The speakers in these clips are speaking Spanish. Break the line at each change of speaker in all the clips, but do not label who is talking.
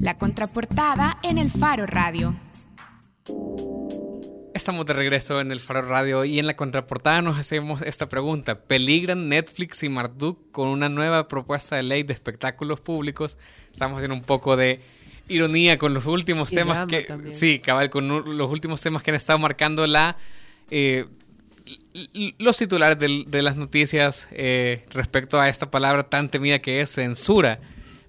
La contraportada en el Faro Radio.
Estamos de regreso en el Faro Radio y en la contraportada nos hacemos esta pregunta. ¿Peligran Netflix y Marduk con una nueva propuesta de ley de espectáculos públicos? Estamos haciendo un poco de ironía con los últimos temas que... Sí, cabal, con los últimos temas que han estado marcando la... Eh, los titulares de, las noticias eh, respecto a esta palabra tan temida que es censura.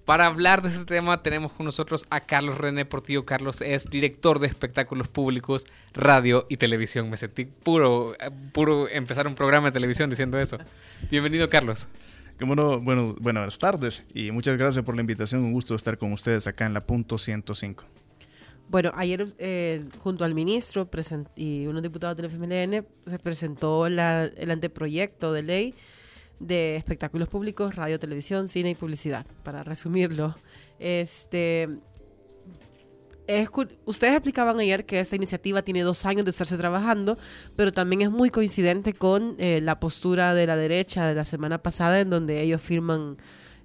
Para hablar de este tema tenemos con nosotros a Carlos René Portillo. Carlos es director de espectáculos públicos, radio y televisión. Me sentí puro, puro empezar un programa de televisión diciendo eso. Bienvenido, Carlos.
Bueno, bueno, buenas tardes y muchas gracias por la invitación. Un gusto estar con ustedes acá en la punto 105.
Bueno, ayer eh, junto al ministro y unos diputados del FMLN se presentó el anteproyecto de ley de espectáculos públicos, radio, televisión, cine y publicidad, para resumirlo. Este, ustedes explicaban ayer que esta iniciativa tiene dos años de estarse trabajando, pero también es muy coincidente con eh, la postura de la derecha de la semana pasada, en donde ellos firman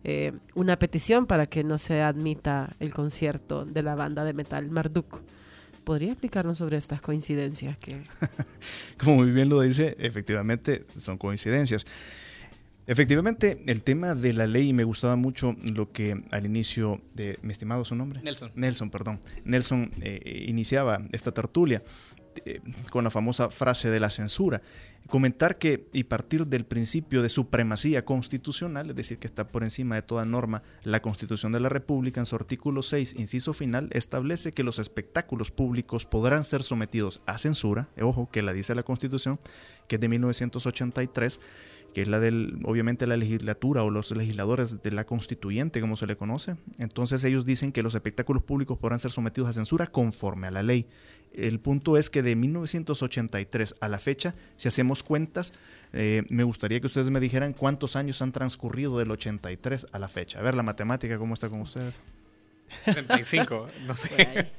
eh, una petición para que no se admita el concierto de la banda de metal Marduk. ¿Podría explicarnos sobre estas coincidencias? que
Como muy bien lo dice, efectivamente son coincidencias. Efectivamente, el tema de la ley me gustaba mucho lo que al inicio de mi estimado su nombre.
Nelson.
Nelson, perdón. Nelson eh, iniciaba esta tertulia eh, con la famosa frase de la censura. Comentar que y partir del principio de supremacía constitucional, es decir, que está por encima de toda norma, la Constitución de la República en su artículo 6, inciso final, establece que los espectáculos públicos podrán ser sometidos a censura, ojo que la dice la Constitución, que es de 1983 que es la del, obviamente la legislatura o los legisladores de la constituyente, como se le conoce. Entonces ellos dicen que los espectáculos públicos podrán ser sometidos a censura conforme a la ley. El punto es que de 1983 a la fecha, si hacemos cuentas, eh, me gustaría que ustedes me dijeran cuántos años han transcurrido del 83 a la fecha. A ver, la matemática, ¿cómo está con ustedes?
35, no sé.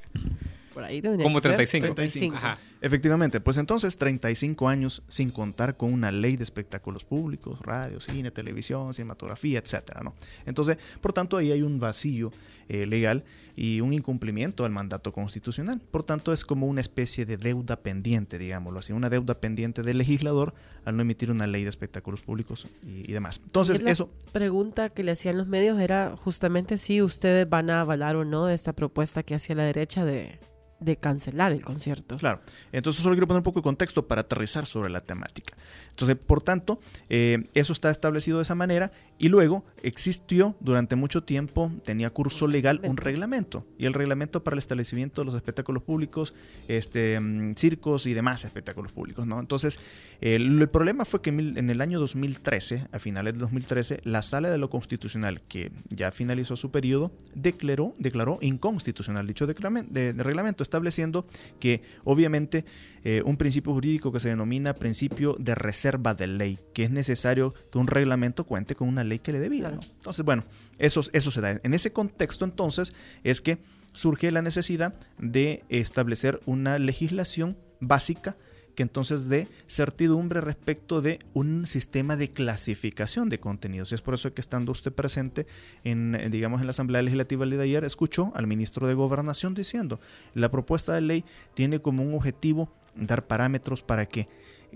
Por ahí
Como 35.
35. Efectivamente, pues entonces 35 años sin contar con una ley de espectáculos públicos, radio, cine, televisión, cinematografía, etcétera, ¿no? Entonces, por tanto, ahí hay un vacío eh, legal y un incumplimiento al mandato constitucional. Por tanto, es como una especie de deuda pendiente, digámoslo así, una deuda pendiente del legislador al no emitir una ley de espectáculos públicos y, demás. Entonces,
la
eso...
pregunta que le hacían los medios era justamente si ustedes van a avalar o no esta propuesta que hacía la derecha de de cancelar el concierto.
Claro, entonces solo quiero poner un poco de contexto para aterrizar sobre la temática. Entonces, por tanto, eh, eso está establecido de esa manera y luego existió durante mucho tiempo, tenía curso legal un reglamento y el reglamento para el establecimiento de los espectáculos públicos, este, mm, circos y demás espectáculos públicos. ¿no? Entonces, el, problema fue que en el año 2013, a finales de 2013, la Sala de lo Constitucional, que ya finalizó su periodo, declaró, declaró inconstitucional dicho de, de reglamento, estableciendo que obviamente eh, un principio jurídico que se denomina principio de reserva de ley, que es necesario que un reglamento cuente con una ley que le dé vida. Entonces, bueno, eso, eso se da. En ese contexto, entonces, es que surge la necesidad de establecer una legislación básica que entonces dé certidumbre respecto de un sistema de clasificación de contenidos. Y es por eso que estando usted presente en, digamos, en la Asamblea Legislativa de ayer, escuchó al ministro de Gobernación diciendo, la propuesta de ley tiene como un objetivo dar parámetros para que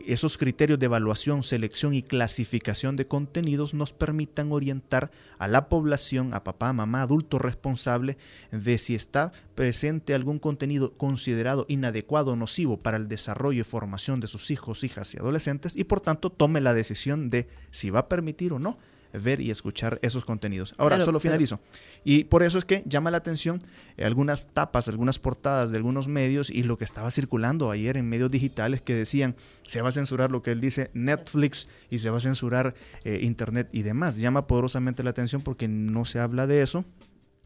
esos criterios de evaluación, selección y clasificación de contenidos nos permitan orientar a la población, a papá, mamá, adulto responsable, de si está presente algún contenido considerado inadecuado o nocivo para el desarrollo y formación de sus hijos, hijas y adolescentes y por tanto tome la decisión de si va a permitir o no ver y escuchar esos contenidos. Ahora, solo finalizo. Y por eso es que llama la atención eh, algunas tapas, algunas portadas de algunos medios y lo que estaba circulando ayer en medios digitales que decían se va a censurar lo que él dice Netflix y se va a censurar eh, Internet y demás. Llama poderosamente la atención porque no se habla de eso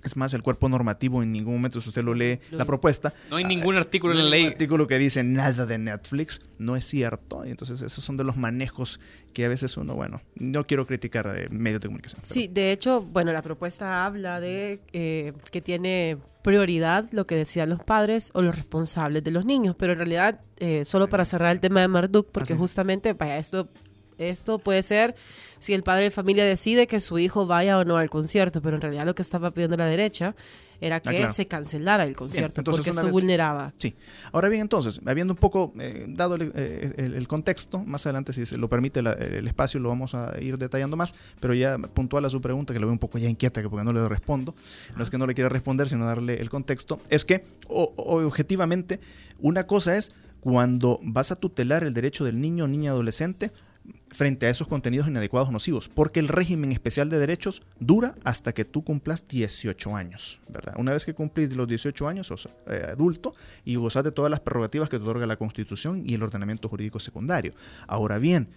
Es más, el cuerpo normativo en ningún momento, si usted lo lee, la propuesta.
No hay ningún artículo en la ley.
artículo que dice nada de Netflix. No es cierto. Y entonces, esos son de los manejos que a veces uno, bueno, no quiero criticar de medios de comunicación.
Sí, de hecho, bueno, la propuesta habla de eh, que tiene prioridad lo que decían los padres o los responsables de los niños, pero en realidad, eh, solo para cerrar el tema de Marduk, porque justamente, vaya, esto esto puede ser si el padre de familia decide que su hijo vaya o no al concierto, pero en realidad lo que estaba pidiendo la derecha era ah, que se cancelara el concierto porque eso vulneraba.
Sí. Ahora bien, entonces, habiendo un poco eh, dado eh, el, contexto, más adelante, si se lo permite el espacio, lo vamos a ir detallando más, pero ya puntual a su pregunta, que lo veo un poco ya inquieta, que porque no le respondo, no es que no le quiera responder, sino darle el contexto, es que objetivamente una cosa es cuando vas a tutelar el derecho del niño o niña adolescente, frente a esos contenidos inadecuados o nocivos, porque el régimen especial de derechos dura hasta que tú cumplas 18 años, ¿verdad? Una vez que cumplís los 18 años, sos eh, adulto y gozas de todas las prerrogativas que te otorga la Constitución y el ordenamiento jurídico secundario. Ahora bien,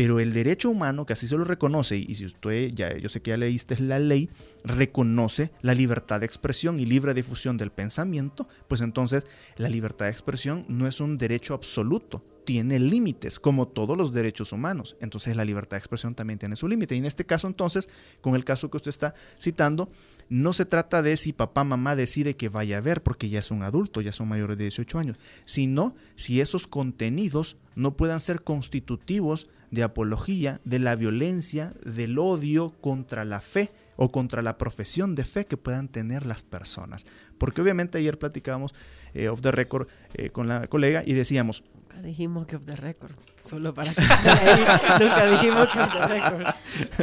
pero el derecho humano, que así se lo reconoce, y si usted ya, yo sé que ya leíste la ley, reconoce la libertad de expresión y libre difusión del pensamiento, pues entonces la libertad de expresión no es un derecho absoluto, tiene límites, como todos los derechos humanos. Entonces la libertad de expresión también tiene su límite. Y en este caso entonces, con el caso que usted está citando, no se trata de si papá, mamá decide que vaya a ver, porque ya es un adulto, ya son mayores de 18 años, sino si esos contenidos no puedan ser constitutivos de apología de la violencia, del odio contra la fe o contra la profesión de fe que puedan tener las personas. Porque obviamente ayer platicábamos eh, off the record eh, con la colega y decíamos...
Nunca dijimos que off the record, solo para que Nunca dijimos que off the record.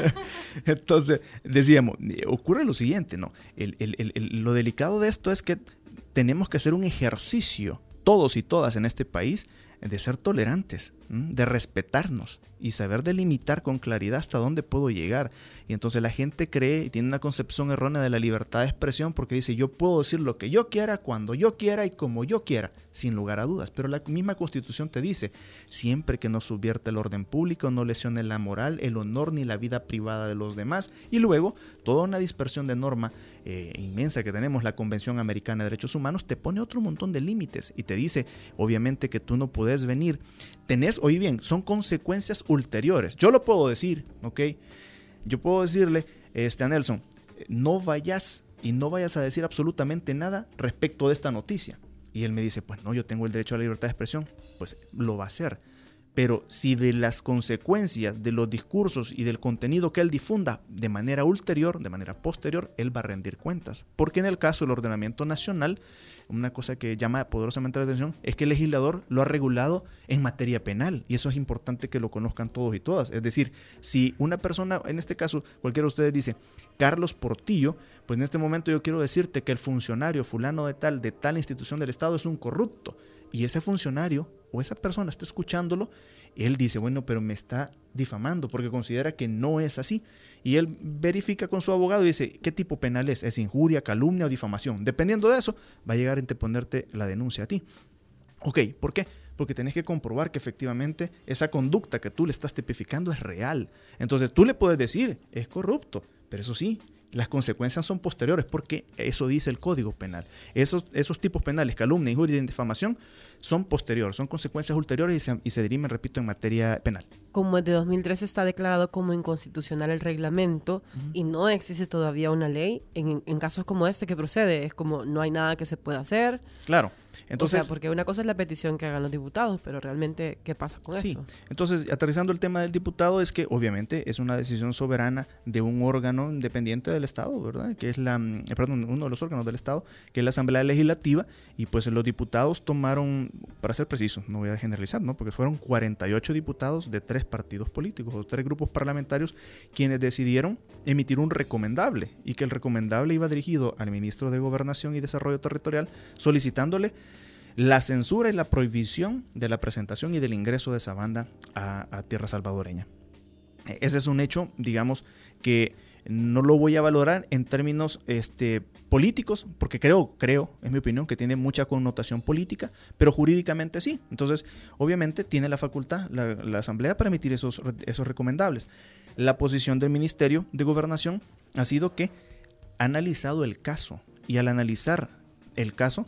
Entonces, decíamos, ocurre lo siguiente, ¿no? lo delicado de esto es que tenemos que hacer un ejercicio, todos y todas en este país, de ser tolerantes, de respetarnos y saber delimitar con claridad hasta dónde puedo llegar. Y entonces la gente cree y tiene una concepción errónea de la libertad de expresión porque dice yo puedo decir lo que yo quiera, cuando yo quiera y como yo quiera, sin lugar a dudas. Pero la misma constitución te dice, siempre que no subvierte el orden público, no lesione la moral, el honor ni la vida privada de los demás. Y luego, toda una dispersión de norma eh, inmensa que tenemos, la Convención Americana de Derechos Humanos, te pone otro montón de límites y te dice, obviamente, que tú no puedes venir. Tenés, oye bien, son consecuencias ulteriores. Yo lo puedo decir, ¿ok? Yo puedo decirle este, a Nelson, no vayas y no vayas a decir absolutamente nada respecto de esta noticia. Y él me dice, pues no, yo tengo el derecho a la libertad de expresión. Pues lo va a hacer. Pero si de las consecuencias de los discursos y del contenido que él difunda de manera ulterior, de manera posterior, él va a rendir cuentas. Porque en el caso del ordenamiento nacional, una cosa que llama poderosamente la atención es que el legislador lo ha regulado en materia penal. Y eso es importante que lo conozcan todos y todas. Es decir, si una persona, en este caso, cualquiera de ustedes dice, Carlos Portillo, pues en este momento yo quiero decirte que el funcionario fulano de tal, de tal institución del Estado es un corrupto. Y ese funcionario o esa persona está escuchándolo, él dice, bueno, pero me está difamando porque considera que no es así. Y él verifica con su abogado y dice, ¿qué tipo penal es? ¿Es injuria, calumnia o difamación? Dependiendo de eso, va a llegar a interponerte la denuncia a ti. Ok, ¿por qué? Porque tenés que comprobar que efectivamente esa conducta que tú le estás tipificando es real. Entonces tú le puedes decir, es corrupto, pero eso sí, las consecuencias son posteriores porque eso dice el Código Penal. Esos, esos tipos penales, calumnia, injuria y difamación, son posteriores, son consecuencias ulteriores y se, y se dirimen, repito, en materia penal.
Como desde 2013 está declarado como inconstitucional el reglamento y no existe todavía una ley, en, en, casos como este que procede, es como no hay nada que se pueda hacer.
Claro. Entonces,
o sea, porque una cosa es la petición que hagan los diputados, pero realmente, ¿qué pasa con
sí. Entonces, aterrizando el tema del diputado, es que obviamente es una decisión soberana de un órgano independiente del Estado, ¿verdad? Que es la, mm, perdón, uno de los órganos del Estado, que es la Asamblea Legislativa, y pues los diputados tomaron, para ser precisos, no voy a generalizar, ¿no? Porque fueron 48 diputados de tres partidos políticos, o tres grupos parlamentarios, quienes decidieron emitir un recomendable, y que el recomendable iba dirigido al ministro de Gobernación y Desarrollo Territorial, solicitándole la censura y la prohibición de la presentación y del ingreso de esa banda a, tierra salvadoreña. Ese es un hecho, digamos, que no lo voy a valorar en términos este, políticos, porque creo, creo, en mi opinión, que tiene mucha connotación política, pero jurídicamente sí. Entonces, obviamente, tiene la facultad la, la Asamblea para emitir esos, esos recomendables. La posición del Ministerio de Gobernación ha sido que ha analizado el caso y al analizar el caso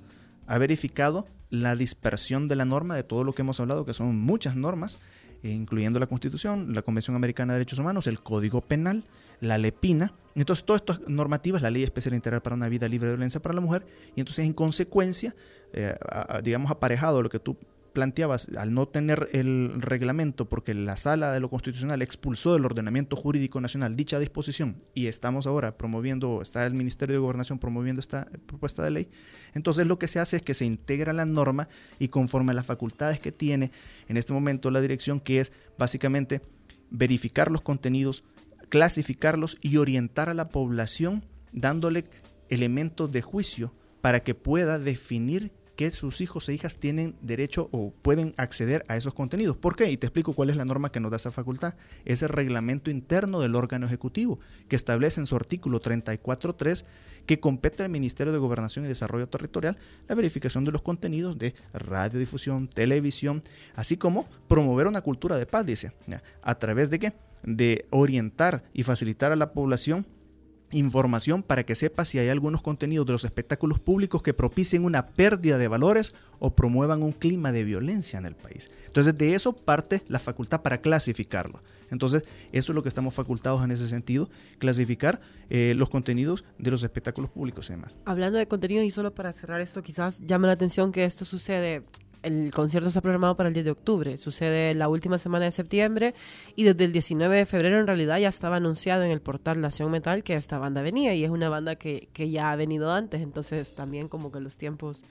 ha verificado la dispersión de la norma de todo lo que hemos hablado, que son muchas normas, eh, incluyendo la Constitución, la Convención Americana de Derechos Humanos, el Código Penal, la LEPINA. Entonces, todas estas normativas, la Ley Especial Integral para una Vida Libre de Violencia para la Mujer, y entonces, en consecuencia, eh, digamos, aparejado lo que tú planteabas, al no tener el reglamento, porque la sala de lo constitucional expulsó del ordenamiento jurídico nacional dicha disposición y estamos ahora promoviendo, está el Ministerio de Gobernación promoviendo esta propuesta de ley, entonces lo que se hace es que se integra la norma y conforme a las facultades que tiene en este momento la dirección, que es básicamente verificar los contenidos, clasificarlos y orientar a la población dándole elementos de juicio para que pueda definir que sus hijos e hijas tienen derecho o pueden acceder a esos contenidos. ¿Por qué? Y te explico cuál es la norma que nos da esa facultad. Es el reglamento interno del órgano ejecutivo, que establece en su artículo 34.3 que compete al Ministerio de Gobernación y Desarrollo Territorial la verificación de los contenidos de radiodifusión, televisión, así como promover una cultura de paz, dice. ¿A través de qué? De orientar y facilitar a la población información para que sepa si hay algunos contenidos de los espectáculos públicos que propicien una pérdida de valores o promuevan un clima de violencia en el país. Entonces de eso parte la facultad para clasificarlo. Entonces eso es lo que estamos facultados en ese sentido, clasificar eh, los contenidos de los espectáculos públicos y demás.
Hablando de contenidos y solo para cerrar esto, quizás llame la atención que esto sucede el concierto está programado para el 10 de octubre, sucede la última semana de septiembre y desde el 19 de febrero en realidad ya estaba anunciado en el portal Nación Metal que esta banda venía y es una banda que, que ya ha venido antes, entonces también como que los tiempos...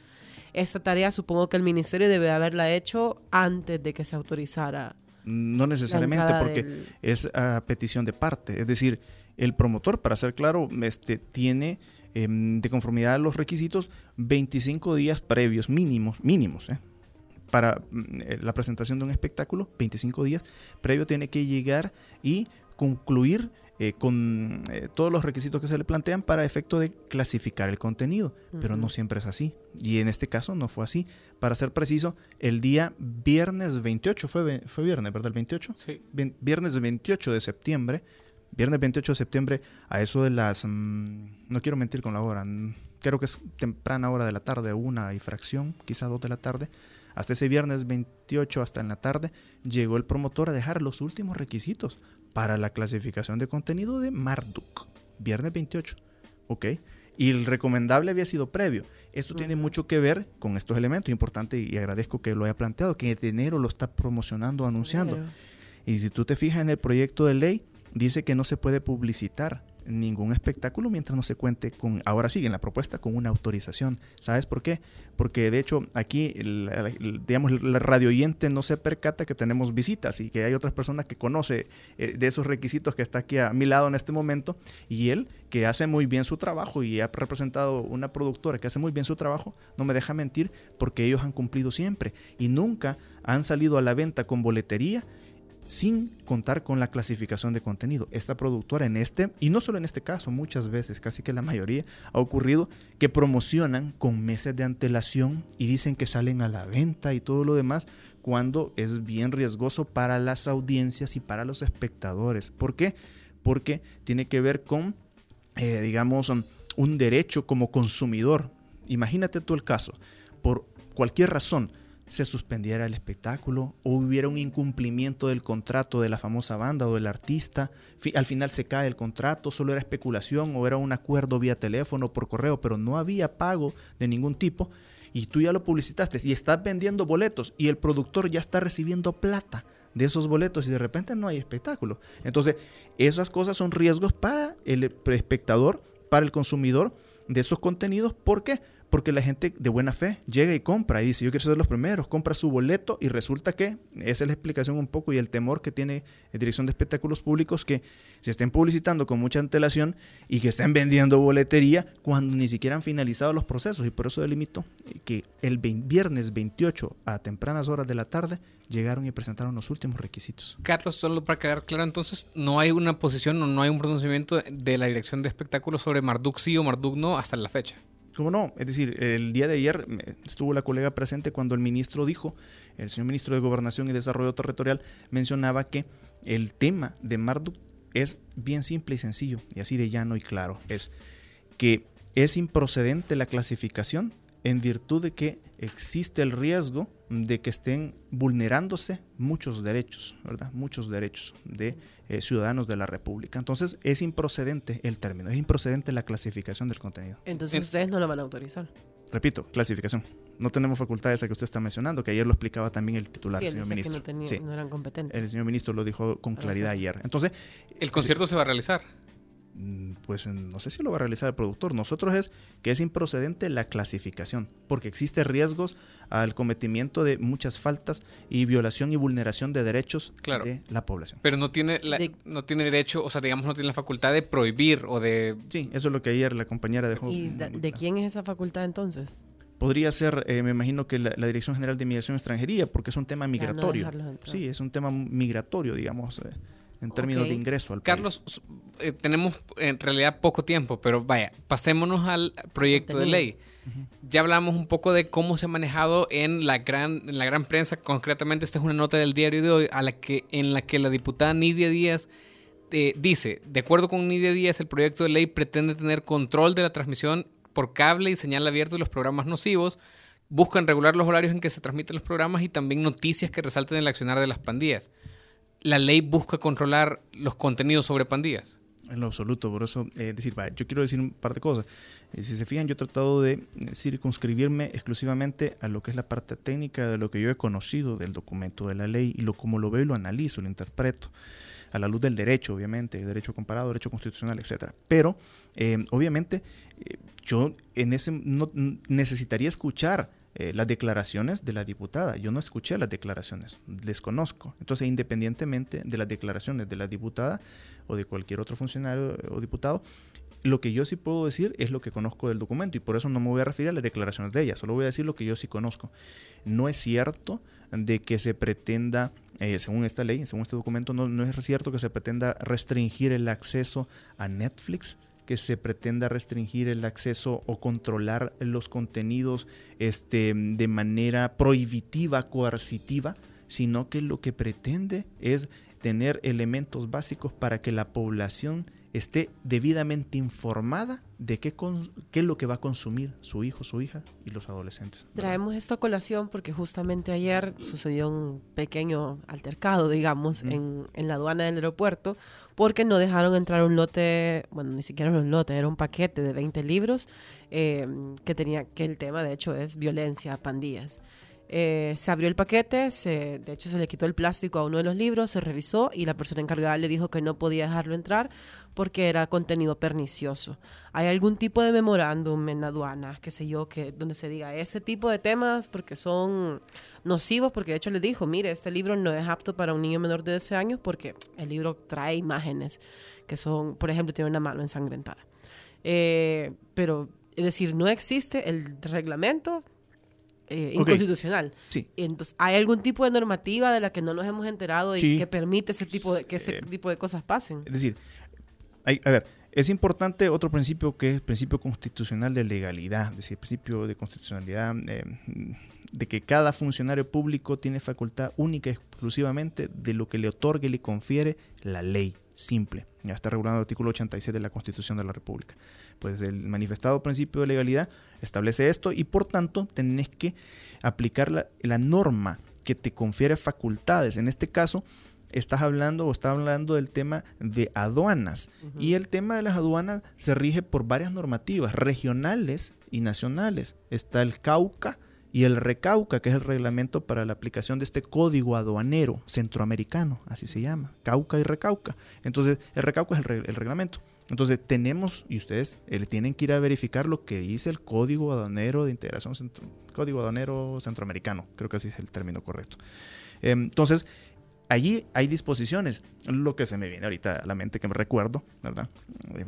Esta tarea supongo que el ministerio debe haberla hecho antes de que se autorizara.
No necesariamente porque es a petición de parte, es decir, el promotor, para ser claro, este, tiene em, de conformidad a los requisitos 25 días previos mínimos, mínimos, ¿eh? Para mm, eh, la presentación de un espectáculo, 25 días, previo tiene que llegar y concluir eh, con eh, todos los requisitos que se le plantean para efecto de clasificar el contenido, pero no siempre es así. Y en este caso no fue así. Para ser preciso, el día viernes 28, fue, fue viernes, ¿verdad? El 28?
Sí.
Viernes 28 de septiembre, viernes 28 de septiembre, a eso de las, mm, no quiero mentir con la hora, creo que es temprana hora de la tarde, una y fracción, quizá dos de la tarde, hasta ese viernes 28, hasta en la tarde, llegó el promotor a dejar los últimos requisitos para la clasificación de contenido de Marduk. Viernes 28. ¿Ok? Y el recomendable había sido previo. Esto tiene mucho que ver con estos elementos. Importante y agradezco que lo haya planteado, que en enero lo está promocionando, anunciando. Y si tú te fijas en el proyecto de ley, dice que no se puede publicitar ningún espectáculo mientras no se cuente con, ahora sí, en la propuesta, con una autorización. ¿Sabes por qué? Porque de hecho aquí, el, digamos, el radio oyente no se percata que tenemos visitas y que hay otras personas que conoce eh, de esos requisitos que está aquí a mi lado en este momento y él, que hace muy bien su trabajo y ha representado una productora que hace muy bien su trabajo, no me deja mentir porque ellos han cumplido siempre y nunca han salido a la venta con boletería sin contar con la clasificación de contenido. Esta productora en este, y no solo en este caso, muchas veces, casi que la mayoría, ha ocurrido que promocionan con meses de antelación y dicen que salen a la venta y todo lo demás, cuando es bien riesgoso para las audiencias y para los espectadores. ¿Por qué? Porque tiene que ver con, eh, digamos, un derecho como consumidor. Imagínate tú el caso, por cualquier razón, se suspendiera el espectáculo o hubiera un incumplimiento del contrato de la famosa banda o del artista. Al final se cae el contrato, solo era especulación o era un acuerdo vía teléfono, por correo, pero no había pago de ningún tipo. Y tú ya lo publicitaste y estás vendiendo boletos y el productor ya está recibiendo plata de esos boletos y de repente no hay espectáculo. Entonces, esas cosas son riesgos para el espectador, para el consumidor de esos contenidos. ¿Por qué? Porque la gente de buena fe llega y compra y dice, yo quiero ser de los primeros, compra su boleto y resulta que, esa es la explicación un poco y el temor que tiene la Dirección de Espectáculos Públicos, que se estén publicitando con mucha antelación y que estén vendiendo boletería cuando ni siquiera han finalizado los procesos y por eso delimito que el viernes 28 a tempranas horas de la tarde llegaron y presentaron los últimos requisitos.
Carlos, solo para quedar claro, entonces no hay una posición o no hay un pronunciamiento de la Dirección de Espectáculos sobre Marduk sí o Marduk no hasta la fecha.
¿Cómo no? Es decir, el día de ayer estuvo la colega presente cuando el ministro dijo, el señor ministro de Gobernación y Desarrollo Territorial mencionaba que el tema de Marduk es bien simple y sencillo, y así de llano y claro. Es que es improcedente la clasificación en virtud de que existe el riesgo de que estén vulnerándose muchos derechos, ¿verdad? Muchos derechos de eh, ciudadanos de la República. Entonces es improcedente el término, es improcedente la clasificación del contenido.
Entonces ustedes no lo van a autorizar.
Repito, clasificación. No tenemos facultades a que usted está mencionando, que ayer lo explicaba también el titular,
Sí,
el señor ministro.
que no, tenía-
Sí,
no eran competentes.
el señor ministro lo dijo con claridad ayer. Entonces,
El concierto se va a realizar.
Mm, Pues no sé si lo va a realizar el productor. Nosotros es que es improcedente la clasificación, porque existe riesgos al cometimiento de muchas faltas y violación y vulneración de derechos
Claro.
de la población.
Pero no tiene, la-
De-
no tiene derecho, o sea, digamos, no tiene la facultad de prohibir o de...
Sí, eso es lo que ayer la compañera dejó.
¿Y de, quién es esa facultad entonces?
Podría ser, eh, me imagino que la, la Dirección General de Migración y Extranjería, porque es un tema migratorio. sí, es un tema migratorio, digamos, eh, en términos de ingreso al país.
Carlos, s- eh, tenemos en realidad poco tiempo, pero vaya, pasémonos al proyecto de ley. Ya hablamos un poco de cómo se ha manejado en la gran, en la gran prensa. Concretamente, esta es una nota del diario de hoy a la que, en la que la diputada Nidia Díaz eh, dice, de acuerdo con Nidia Díaz, el proyecto de ley pretende tener control de la transmisión por cable y señal abierta de los programas nocivos, buscan regular los horarios en que se transmiten los programas y también noticias que resalten el accionar de las pandillas. La ley busca controlar los contenidos sobre pandillas.
En lo absoluto, por eso, eh, decir, vaya, yo quiero decir un par de cosas. Eh, si se fijan, yo he tratado de eh, circunscribirme exclusivamente a lo que es la parte técnica de lo que yo he conocido del documento de la ley y lo como lo veo y lo analizo, lo interpreto, a la luz del derecho, obviamente, el derecho comparado, derecho constitucional, etcétera. Pero, eh, obviamente, yo en ese no, necesitaría escuchar eh, las declaraciones de la diputada. Yo no escuché las declaraciones, desconozco. Entonces, independientemente de las declaraciones de la diputada o de cualquier otro funcionario o diputado, lo que yo sí puedo decir es lo que conozco del documento y por eso no me voy a referir a las declaraciones de ella, solo voy a decir lo que yo sí conozco. No es cierto de que se pretenda, eh, según esta ley, según este documento, no, no es cierto que se pretenda restringir el acceso a Netflix, que se pretenda restringir el acceso o controlar los contenidos este, de manera prohibitiva, coercitiva, sino que lo que pretende es tener elementos básicos para que la población esté debidamente informada de qué, qué es lo que va a consumir su hijo, su hija y los adolescentes.
Traemos esto a colación porque justamente ayer sucedió un pequeño altercado, digamos, en, en la aduana del aeropuerto, porque no dejaron entrar un lote, bueno, ni siquiera era un lote, era un paquete de 20 libros eh, que tenía, que el tema de hecho es violencia, pandillas. Eh, se abrió el paquete, se, de hecho se le quitó el plástico a uno de los libros, se revisó y la persona encargada le dijo que no podía dejarlo entrar porque era contenido pernicioso. ¿Hay algún tipo de memorándum en aduanas, qué sé yo, que donde se diga ese tipo de temas porque son nocivos? Porque de hecho le dijo, mire, este libro no es apto para un niño menor de 12 años porque el libro trae imágenes que son, por ejemplo, tiene una mano ensangrentada. Eh, pero, es decir, no existe el reglamento eh, inconstitucional.
Sí.
Entonces, ¿hay algún tipo de normativa de la que no nos hemos enterado y
Sí.
que permite ese tipo de, que ese
Eh,
tipo de cosas pasen?
Es decir, hay- a ver, es importante otro principio que es el principio constitucional de legalidad, es decir, el principio de constitucionalidad eh, de que cada funcionario público tiene facultad única y exclusivamente de lo que le otorgue y le confiere la ley. Simple. Ya está regulado el artículo 86 de la Constitución de la República. Pues el manifestado principio de legalidad establece esto y por tanto tenés que aplicar la, la norma que te confiere facultades. En este caso, estás hablando o está hablando del tema de aduanas. Y el tema de las aduanas se rige por varias normativas regionales y nacionales. Está el Cauca y el Recauca, que es el reglamento para la aplicación de este código aduanero centroamericano, así se llama, Cauca y Recauca. Entonces, el Recauca es el, re- el reglamento. Entonces, tenemos, y ustedes eh, tienen que ir a verificar lo que dice el Código Aduanero de Integración Centro- Código Aduanero Centroamericano, creo que así es el término correcto. Eh, Entonces, allí hay disposiciones. Lo que se me viene ahorita a la mente que me recuerdo, ¿verdad?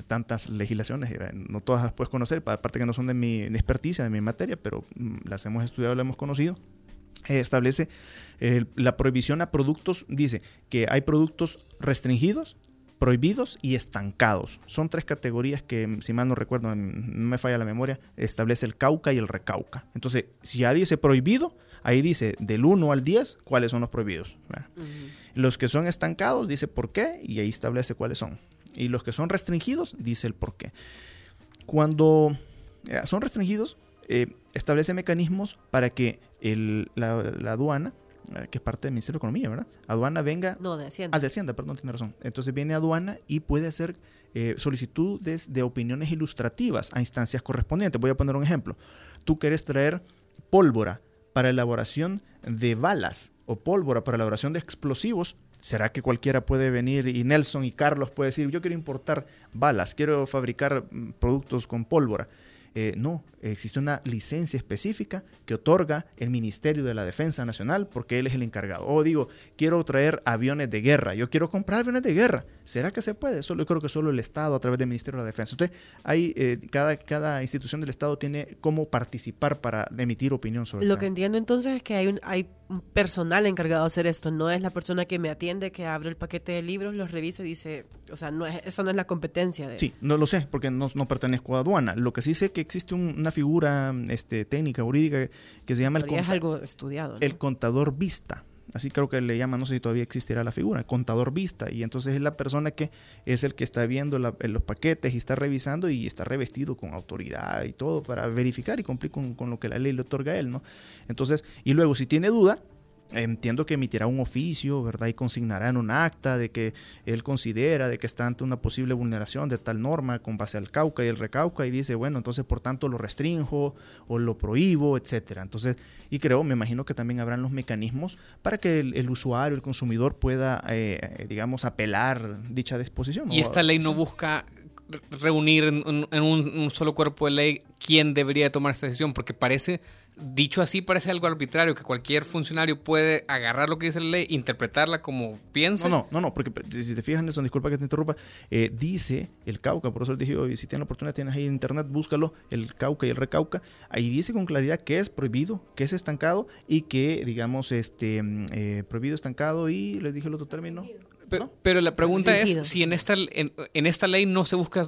Tantas legislaciones, eh, no todas las puedes conocer, pa- aparte que no son de mi experticia, de mi materia, pero mm, las hemos estudiado, las hemos conocido. Eh, establece eh, la prohibición a productos, dice que hay productos restringidos, prohibidos y estancados. Son tres categorías que, mm, si mal no recuerdo, mm, no me falla la memoria, establece el cauca y el recauca. Entonces, si ya dice prohibido, ahí dice del 1 al 10 cuáles son los prohibidos. Los que son estancados dice por qué y ahí establece cuáles son. Y los que son restringidos dice el por qué. cuando eh, son restringidos, eh, establece mecanismos para que el- la, la aduana, eh, que es parte del Ministerio de Economía, ¿verdad? Aduana venga
No, de Hacienda.
Ah, de Hacienda, perdón, tiene razón. Entonces viene aduana y puede hacer eh, solicitudes de opiniones ilustrativas a instancias correspondientes. Voy a poner un ejemplo. Tú quieres traer pólvora para elaboración de balas o pólvora para elaboración de explosivos. ¿Será que cualquiera puede venir y Nelson y Carlos puede decir, yo quiero importar balas, quiero fabricar mm, productos con pólvora? Eh, no, existe una licencia específica que otorga el Ministerio de la Defensa Nacional porque él es el encargado. O digo, quiero traer aviones de guerra, yo quiero comprar aviones de guerra. ¿Será que se puede? Solo, yo creo que solo el Estado a través del Ministerio de la Defensa. Entonces, hay, eh, cada, cada institución del Estado tiene cómo participar para emitir opinión sobre
Lo que entiendo entonces es que hay un, hay un personal encargado de hacer esto, no es la persona que me atiende, que abre el paquete de libros, los revisa y dice, o sea, no es, esa no es la competencia de...
Sí, no lo sé, porque no, no pertenezco a aduana. Lo que sí sé que existe un- una figura este, técnica, jurídica, que se llama el,
es algo estudiado. ¿no?
el contador vista. Así creo que le llaman, no sé si todavía existirá la figura, contador vista. Y entonces es la persona que es el que está viendo la- eh, los paquetes y está revisando y está revestido con autoridad y todo para verificar y cumplir con, con lo que la ley le otorga a él, ¿no? Entonces, y luego si tiene duda, entiendo que emitirá un oficio, ¿verdad? Y consignará en un acta de que él considera de que está ante una posible vulneración de tal norma con base al Cauca y el Recauca y dice, bueno, entonces por tanto lo restringo o lo prohíbo, etcétera. Entonces, y creo, me imagino que también habrán los mecanismos para que el, usuario, el consumidor pueda, eh, digamos, apelar dicha disposición.
Y esta ley no busca re- reunir en, en- en un, un solo cuerpo de ley quién debería tomar esta decisión, porque parece, dicho así, parece algo arbitrario, que cualquier funcionario puede agarrar lo que dice la ley, interpretarla como piensa.
No, no, no, no, porque si te fijas, Nelson, disculpa que te interrumpa, eh, dice el Cauca, por eso les dije, oye, si tienen la oportunidad, tienes ahí en internet, búscalo, el Cauca y el Recauca, ahí dice con claridad que es prohibido, que es estancado y que, digamos, este, mm, eh, prohibido, estancado y, les dije el otro término.
Pe-
¿no?
Pero la pregunta es si en esta, en, en esta ley no se busca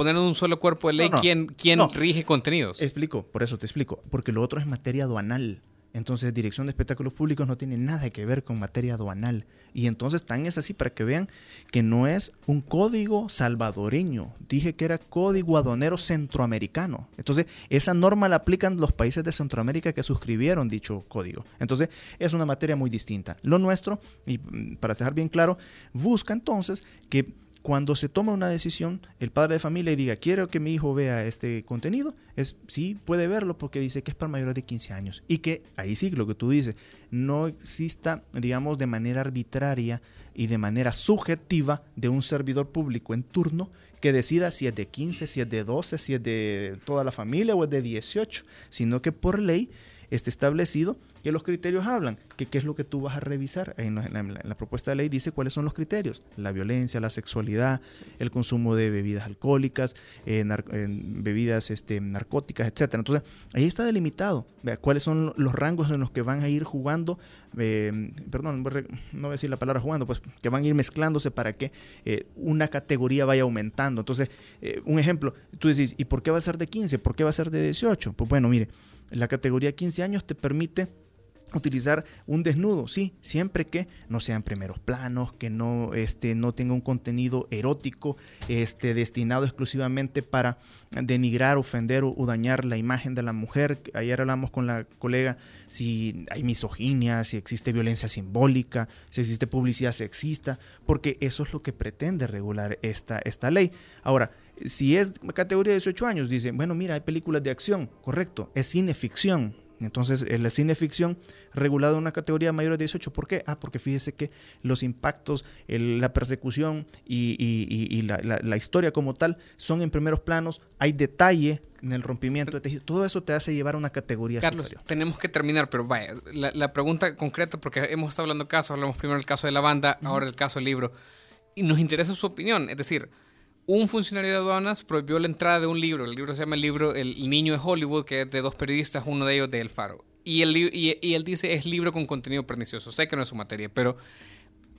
poner en un solo cuerpo de ley
No, no,
quién, quién
no.
rige contenidos.
Explico, por eso te explico, porque lo otro es materia aduanal. Entonces, Dirección de Espectáculos Públicos no tiene nada que ver con materia aduanal. Y entonces tan es así para que vean que no es un código salvadoreño. Dije que era código aduanero centroamericano. Entonces, esa norma la aplican los países de Centroamérica que suscribieron dicho código. Entonces, es una materia muy distinta. Lo nuestro, y mm, para dejar bien claro, busca entonces que cuando se toma una decisión, el padre de familia y diga, quiero que mi hijo vea este contenido, es sí, puede verlo porque dice que es para mayores de 15 años. Y que, ahí sí, lo que tú dices, no exista, digamos, de manera arbitraria y de manera subjetiva de un servidor público en turno que decida si es de 15, si es de 12, si es de toda la familia o es de 18, sino que por ley esté establecido que los criterios hablan, que qué es lo que tú vas a revisar. En la, en la- en la propuesta de ley dice cuáles son los criterios, la violencia, la sexualidad, el consumo de bebidas alcohólicas, eh, nar- eh, bebidas este, narcóticas, etcétera. Entonces, ahí está delimitado, vea, cuáles son los rangos en los que van a ir jugando, eh, perdón, no voy a decir la palabra jugando, pues que van a ir mezclándose para que eh, una categoría vaya aumentando. Entonces, un ejemplo, tú decís, ¿y por qué va a ser de 15? ¿Por qué va a ser de 18? Pues bueno, mire, la categoría 15 años te permite utilizar un desnudo, sí, siempre que no sean primeros planos, que no, este, no tenga un contenido erótico este, destinado exclusivamente para denigrar, ofender o, dañar la imagen de la mujer. Ayer hablamos con la colega si hay misoginia, si existe violencia simbólica, si existe publicidad sexista, porque eso es lo que pretende regular esta, esta ley. Ahora, si es categoría de 18 años, dicen, bueno, mira, hay películas de acción, correcto, es cine ficción, entonces, el cine ficción regulado en una categoría mayor de 18, ¿por qué? Ah, porque fíjese que los impactos, el- la persecución y, y- y- y la, la- la historia como tal son en primeros planos, hay detalle en el rompimiento de tejido, todo eso te hace llevar a una categoría
Carlos,
superior.
tenemos que terminar, pero vaya, la, la pregunta concreta, porque hemos estado hablando de casos, hablamos primero del caso de la banda, ahora el caso del libro, y nos interesa su opinión, es decir, un funcionario de aduanas prohibió la entrada de un libro, el libro se llama el libro El Niño de Hollywood, que es de dos periodistas, uno de ellos de El Faro, y, y, y él dice es libro con contenido pernicioso, sé que no es su materia, pero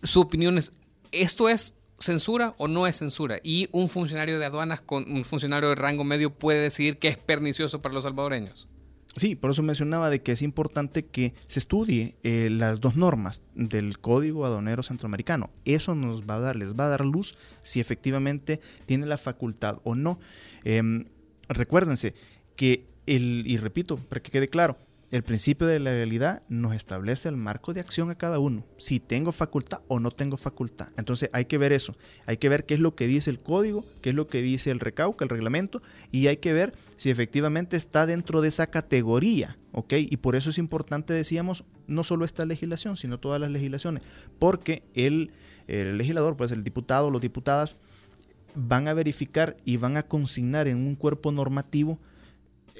su opinión es, ¿esto es censura o no es censura? Y un funcionario de aduanas, con un funcionario de rango medio puede decidir que es pernicioso para los salvadoreños.
Sí, por eso mencionaba de que es importante que se estudie eh, las dos normas del Código Aduanero Centroamericano. Eso nos va a dar, les va a dar luz si efectivamente tiene la facultad o no. Em, recuérdense que el, y repito, para que quede claro, el principio de la legalidad nos establece el marco de acción a cada uno, si tengo facultad o no tengo facultad. Entonces hay que ver eso, hay que ver qué es lo que dice el código, qué es lo que dice el recauca, el reglamento, y hay que ver si efectivamente está dentro de esa categoría, ¿ok? Y por eso es importante, decíamos, no solo esta legislación, sino todas las legislaciones, porque el, legislador, pues el diputado, los diputadas, van a verificar y van a consignar en un cuerpo normativo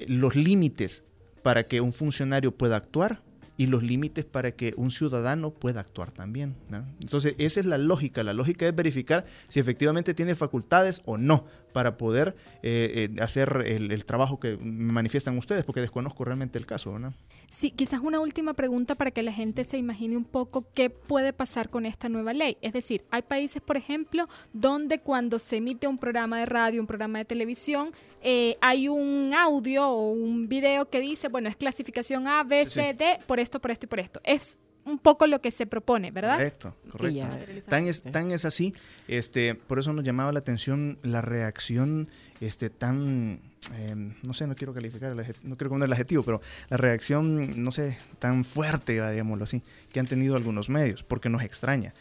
los límites para que un funcionario pueda actuar y los límites para que un ciudadano pueda actuar también. Entonces, esa es la lógica. La lógica es verificar si efectivamente tiene facultades o no para poder eh, eh, hacer el, trabajo que manifiestan ustedes, porque desconozco realmente el caso. ¿no?
Sí, quizás una última pregunta para que la gente se imagine un poco qué puede pasar con esta nueva ley. Es decir, hay países, por ejemplo, donde cuando se emite un programa de radio, un programa de televisión, eh, hay un audio o un video que dice, bueno, es clasificación A, B, C, D, por esto, por esto y por esto. Es un poco lo que se propone, ¿verdad?
Correcto, correcto. Tan es, tan es así, este, por eso nos llamaba la atención la reacción este, tan, em, no sé, no quiero calificar, no quiero poner el adjetivo, pero la reacción, no sé, tan fuerte, digámoslo así, que han tenido algunos medios, porque nos extraña.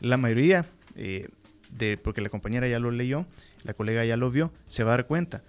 La mayoría, eh, de, porque la compañera ya lo leyó, la colega ya lo vio, se va a dar cuenta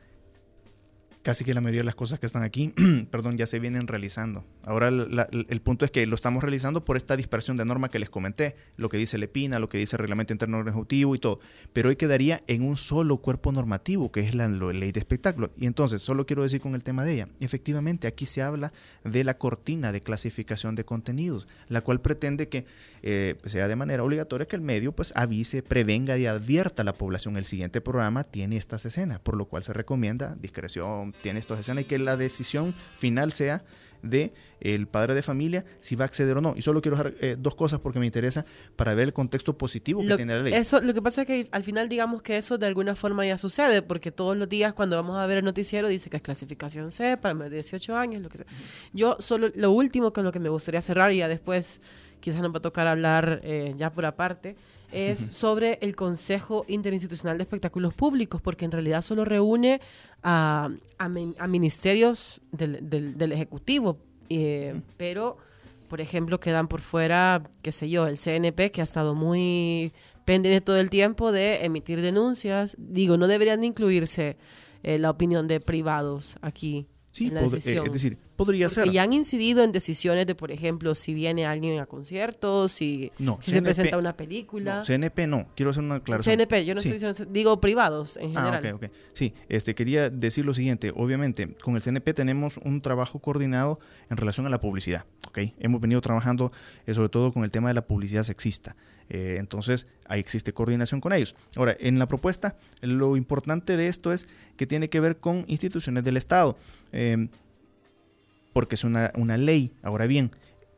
casi que la mayoría de las cosas que están aquí, perdón, ya se vienen realizando. Ahora el punto es que lo estamos realizando por esta dispersión de norma que les comenté, lo que dice Lepina, lo que dice el Reglamento Interno Ejecutivo y todo. Pero hoy quedaría en un solo cuerpo normativo, que es la, ley de espectáculo. Y entonces, solo quiero decir con el tema de ella, efectivamente aquí se habla de la cortina de clasificación de contenidos, la cual pretende que eh, sea de manera obligatoria que el medio pues avise, prevenga y advierta a la población el siguiente programa tiene estas escenas, por lo cual se recomienda discreción tiene estas escenas y que la decisión final sea de el padre de familia si va a acceder o no. Y solo quiero dejar eh, dos cosas porque me interesa para ver el contexto positivo que tiene la ley.
Eso, lo que pasa es que al final digamos que eso de alguna forma ya sucede porque todos los días cuando vamos a ver el noticiero dice que es clasificación C para más de 18 años, lo que sea. Yo solo lo último con lo que me gustaría cerrar y ya después quizás nos va a tocar hablar eh, ya por aparte es sobre el Consejo Interinstitucional de Espectáculos Públicos, porque en realidad solo reúne a, a, ministerios del, del, Ejecutivo, eh, pero, por ejemplo, quedan por fuera, qué sé yo, el CNP, que ha estado muy pendiente todo el tiempo de emitir denuncias. Digo, no deberían incluirse eh, la opinión de privados aquí.
Sí, eh, es decir, podría ser.
Y han incidido en decisiones de, por ejemplo, si viene alguien a conciertos, si, se presenta una película.
No, CNP no, quiero hacer una aclaración.
CNP, yo no estoy diciendo, digo privados en ah, general.
Ah, ok, ok. Sí, este, quería decir lo siguiente, obviamente, con el CNP tenemos un trabajo coordinado en relación a la publicidad, ¿ok? Hemos venido trabajando eh, sobre todo con el tema de la publicidad sexista. Eh, entonces, ahí existe coordinación con ellos. Ahora, en la propuesta, lo importante de esto es que tiene que ver con instituciones del Estado, eh, porque es una, ley. Ahora bien,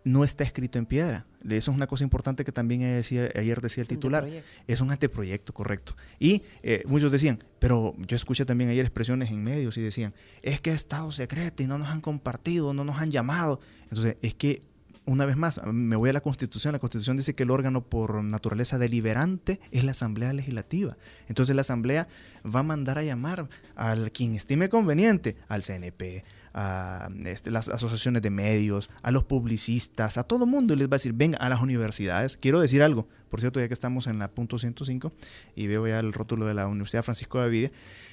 no está escrito en piedra. Eso es una cosa importante que también ayer decía el titular. Es un anteproyecto, correcto. Y eh, muchos decían, pero yo escuché también ayer expresiones en medios y decían, es que es Estado secreto y no nos han compartido, no nos han llamado. Entonces, es que una vez más, me voy a la Constitución. La Constitución dice que el órgano por naturaleza deliberante es la Asamblea Legislativa. Entonces la Asamblea va a mandar a llamar a quien estime conveniente, al CNP, a este, las asociaciones de medios, a los publicistas, a todo mundo y les va a decir, venga, a las universidades. Quiero decir algo, por cierto, ya que estamos en la punto 105 y veo ya el rótulo de la Universidad Francisco de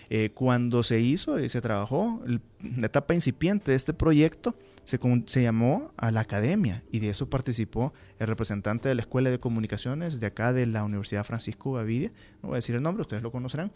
eh, cuando se hizo y se trabajó la etapa incipiente de este proyecto, se, llamó a la academia y de eso participó el representante de la Escuela de Comunicaciones de acá de la Universidad Francisco Gavidia, no voy a decir el nombre, ustedes lo conocerán,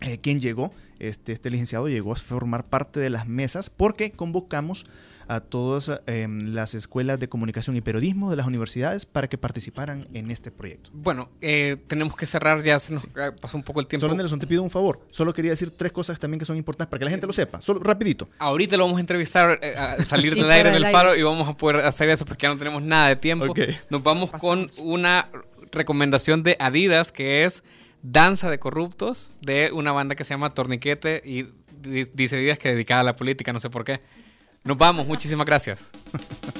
eh, quien llegó, este, este licenciado llegó a formar parte de las mesas porque convocamos a todas em, las escuelas de comunicación y periodismo de las universidades para que participaran en este proyecto.
Bueno, eh, tenemos que cerrar, ya se nos pasó un poco el tiempo.
Solo Nelson, te pido un favor. Solo quería decir tres cosas también que son importantes para que la gente lo sepa. Solo rapidito.
Ahorita lo vamos a entrevistar, eh, a salir del aire del faro y vamos a poder hacer eso porque ya no tenemos nada de tiempo. Nos vamos con una recomendación de Adidas que es Danza de Corruptos de una banda que se llama Torniquete y dice Adidas que dedicada a la política, no sé por qué. Nos vamos, muchísimas gracias.